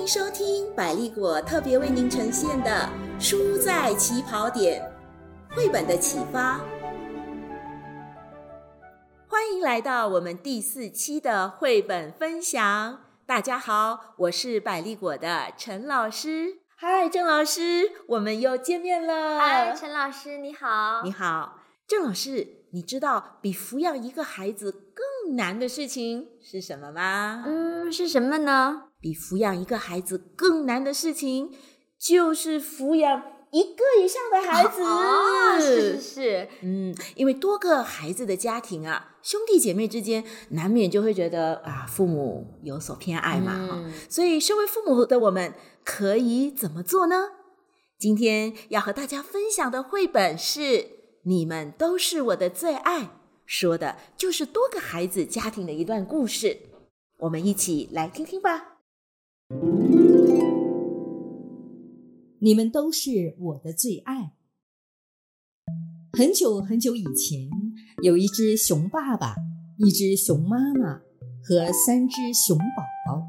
迎收听百丽果特别为您呈现的《书在起跑点》绘本的启发。欢迎来到我们第四期的绘本分享。大家好，我是百丽果的陈老师。嗨，郑老师，我们又见面了。嗨，陈老师，你好。你好，郑老师，你知道比抚养一个孩子更难的事情是什么吗？嗯，是什么呢？比抚养一个孩子更难的事情，就是抚养一个以上的孩子。哦，是是是，嗯，因为多个孩子的家庭啊，兄弟姐妹之间难免就会觉得啊，父母有所偏爱嘛，所以身为父母的我们可以怎么做呢？今天要和大家分享的绘本是《你们都是我的最爱》，说的就是多个孩子家庭的一段故事。我们一起来听听吧。你们都是我的最爱。很久很久以前，有一只熊爸爸、一只熊妈妈和三只熊宝宝。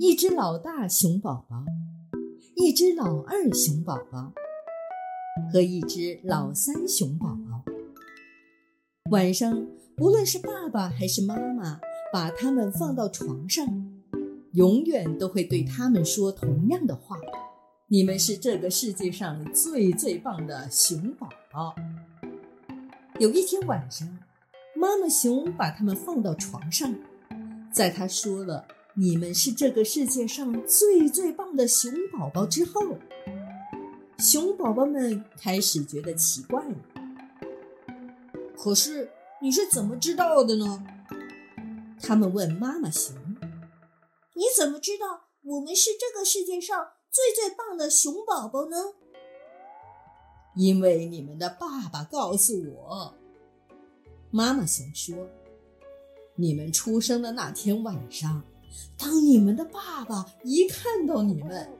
一只老大熊宝宝，一只老二熊宝宝和一只老三熊宝宝。晚上，无论是爸爸还是妈妈，把他们放到床上。永远都会对他们说同样的话：“你们是这个世界上最最棒的熊宝宝。”有一天晚上，妈妈熊把他们放到床上，在他说了“你们是这个世界上最最棒的熊宝宝”之后，熊宝宝们开始觉得奇怪了。可是你是怎么知道的呢？他们问妈妈熊。你怎么知道我们是这个世界上最最棒的熊宝宝呢？因为你们的爸爸告诉我。妈妈熊说：“你们出生的那天晚上，当你们的爸爸一看到你们，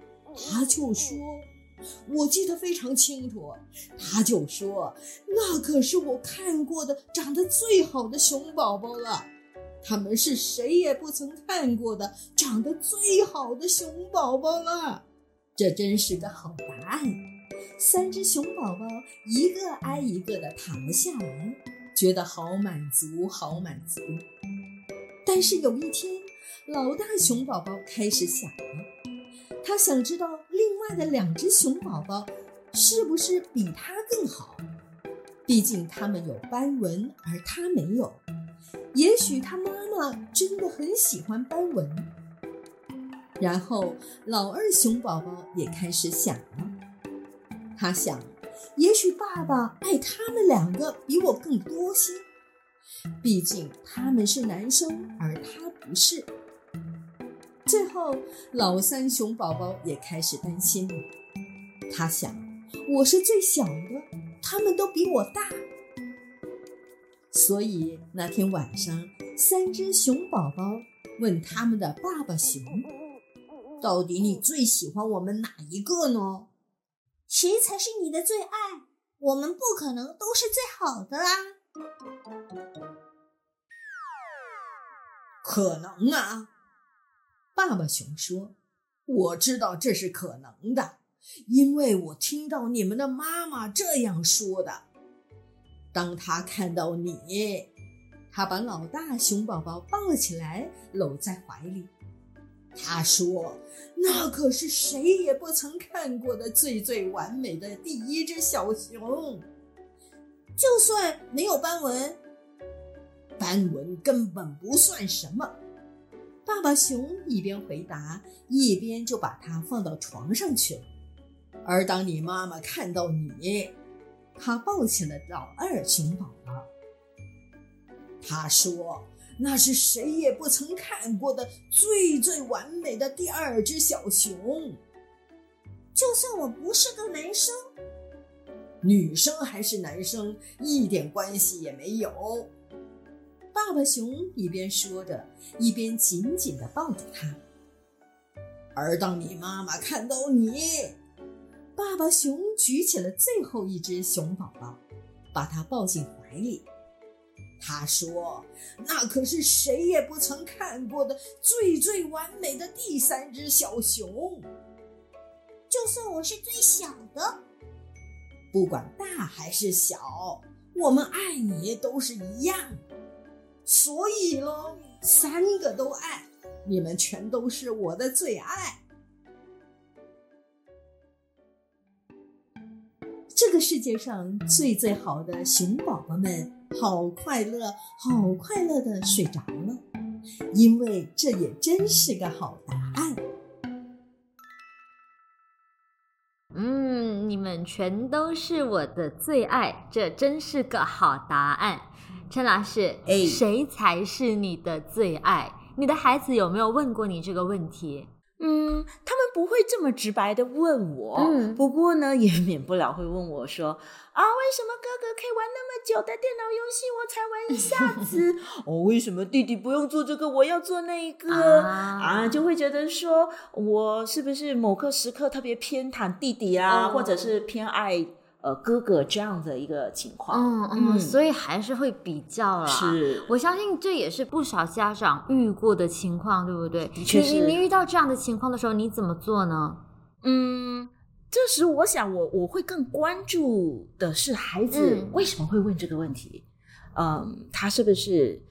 他就说，我记得非常清楚，他就说，那可是我看过的长得最好的熊宝宝了。”他们是谁也不曾看过的长得最好的熊宝宝了，这真是个好答案。三只熊宝宝一个挨一个的躺了下来，觉得好满足，好满足。但是有一天，老大熊宝宝开始想了，他想知道另外的两只熊宝宝是不是比他更好，毕竟他们有斑纹，而他没有。也许他妈妈真的很喜欢斑纹。然后老二熊宝宝也开始想了，他想，也许爸爸爱他们两个比我更多些，毕竟他们是男生，而他不是。最后，老三熊宝宝也开始担心了，他想，我是最小的，他们都比我大。所以那天晚上，三只熊宝宝问他们的爸爸熊：“到底你最喜欢我们哪一个呢？谁才是你的最爱？我们不可能都是最好的啦！可能啊。”爸爸熊说：“我知道这是可能的，因为我听到你们的妈妈这样说的。”当他看到你，他把老大熊宝宝抱起来，搂在怀里。他说：“那可是谁也不曾看过的最最完美的第一只小熊。就算没有斑纹，斑纹根本不算什么。”爸爸熊一边回答，一边就把它放到床上去了。而当你妈妈看到你，他抱起了老二熊宝宝。他说：“那是谁也不曾看过的最最完美的第二只小熊。就算我不是个男生，女生还是男生一点关系也没有。”爸爸熊一边说着，一边紧紧地抱着他。而当你妈妈看到你，爸爸熊举起了最后一只熊宝宝，把它抱进怀里。他说：“那可是谁也不曾看过的最最完美的第三只小熊。就算我是最小的，不管大还是小，我们爱你都是一样。所以喽，三个都爱，你们全都是我的最爱。”这个世界上最最好的熊宝宝们，好快乐，好快乐的睡着了，因为这也真是个好答案。嗯，你们全都是我的最爱，这真是个好答案。陈老师，哎谁才是你的最爱？你的孩子有没有问过你这个问题？不会这么直白的问我，嗯不过呢，也免不了会问我说啊，为什么哥哥可以玩那么久的电脑游戏，我才玩一下子？哦，为什么弟弟不用做这个，我要做那一个？啊就会觉得说我是不是某个时刻特别偏袒弟弟啊，哦或者是偏爱呃哥哥这样的一个情况？嗯嗯，所以还是会比较啦。是我相信这也是不少家长遇过的情况，对不对？的确是你你你遇到这样的情况的时候，你怎么做呢？嗯，这时我想我我会更关注的是孩子嗯为什么会问这个问题，嗯，他是不是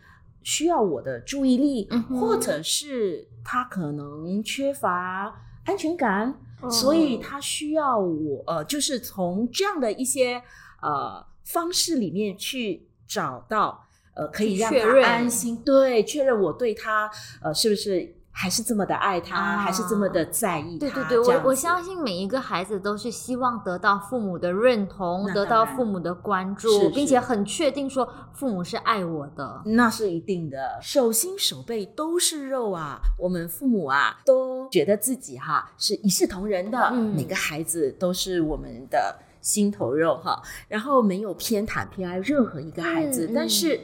需要我的注意力，嗯或者是他可能缺乏安全感，哦所以他需要我呃，就是从这样的一些呃方式里面去找到呃可以让他确认安心，对，确认我对他呃是不是。还是这么的爱他，啊还是这么的在意他。对对对，我我相信每一个孩子都是希望得到父母的认同，得到父母的关是注，并且很确定说父母是爱我的。那是一定的，手心手背都是肉啊！我们父母啊，都觉得自己哈是一视同仁的，嗯每个孩子都是我们的心头肉哈，然后没有偏袒偏爱任何一个孩子。嗯嗯但是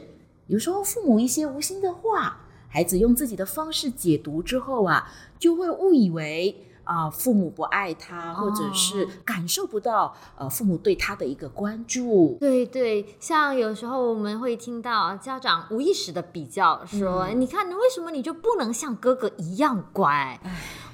有时候父母一些无心的话，孩子用自己的方式解读之后啊，就会误以为。啊，父母不爱他，或者是哦感受不到呃父母对他的一个关注，对对，像有时候我们会听到家长无意识的比较，说：“嗯你看，你为什么你就不能像哥哥一样乖？”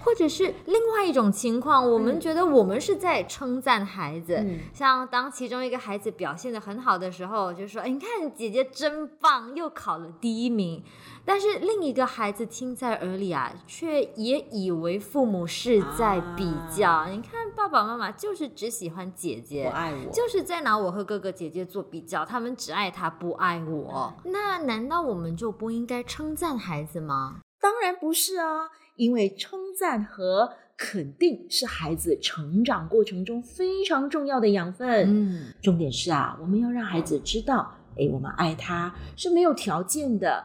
唉或者是另外一种情况，我们嗯觉得我们是在称赞孩子，嗯像当其中一个孩子表现的很好的时候，就说：“哎，你看姐姐真棒，又考了第一名。”但是另一个孩子听在耳里啊，却也以为父母是在比较。啊你看爸爸妈妈就是只喜欢姐姐，不爱我，就是在拿我和哥哥姐姐做比较，他们只爱他不爱我。那难道我们就不应该称赞孩子吗？当然不是啊，因为称赞和肯定是孩子成长过程中非常重要的养分。嗯，重点是啊，我们要让孩子知道，诶，我们爱他是没有条件的。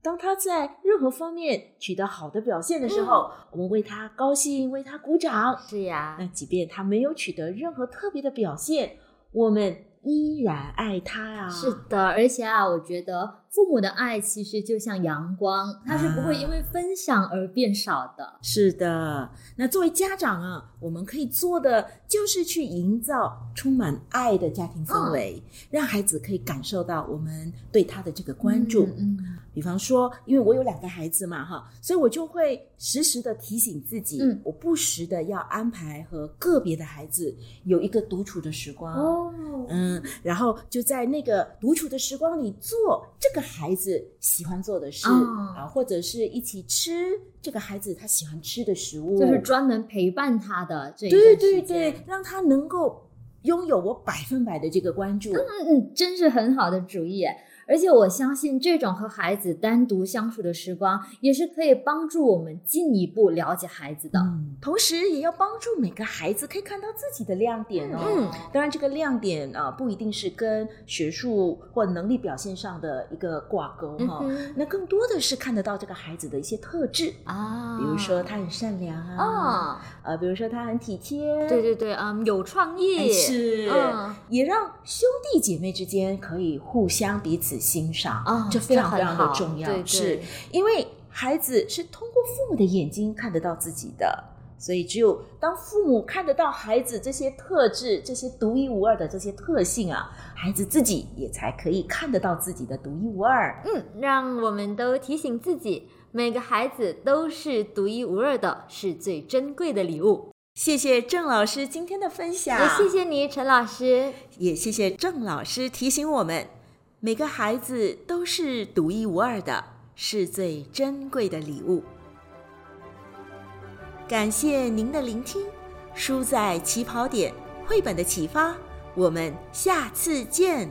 当他在任何方面取得好的表现的时候，我们为他高兴，为他鼓掌。是呀那，即便他没有取得任何特别的表现，我们依然爱他啊。是的，而且啊，我觉得父母的爱其实就像阳光，它是不会因为分享而变少的。是的，那作为家长啊，我们可以做的就是去营造充满爱的家庭氛围，让孩子可以感受到我们对他的这个关注。嗯，比方说，因为我有两个孩子嘛，哈，所以我就会时时的提醒自己，嗯我不时的要安排和个别的孩子有一个独处的时光。哦，嗯，然后就在那个独处的时光里做这个孩子喜欢做的事、哦啊，或者是一起吃这个孩子他喜欢吃的食物，就是专门陪伴他的这一对对对，让他能够拥有我百分百的这个关注。嗯嗯，真是很好的主意耶。而且我相信，这种和孩子单独相处的时光，也是可以帮助我们进一步了解孩子的。嗯，同时也要帮助每个孩子可以看到自己的亮点哦。嗯当然，这个亮点啊、呃不一定是跟学术或能力表现上的一个挂钩哈、嗯那更多的是看得到这个孩子的一些特质，啊，比如说他很善良啊，啊，呃，比如说他很体贴，对对对，嗯，有创意，哎是，嗯也让兄弟姐妹之间可以互相彼此欣赏啊这非常非常的重要，对对是因为孩子是通过父母的眼睛看得到自己的。所以，只有当父母看得到孩子这些特质、这些独一无二的这些特性啊，孩子自己也才可以看得到自己的独一无二。嗯，让我们都提醒自己，每个孩子都是独一无二的，是最珍贵的礼物。谢谢郑老师今天的分享，也谢谢你，陈老师，也谢谢郑老师提醒我们，每个孩子都是独一无二的，是最珍贵的礼物。感谢您的聆听，书在起跑点，绘本的启发，我们下次见。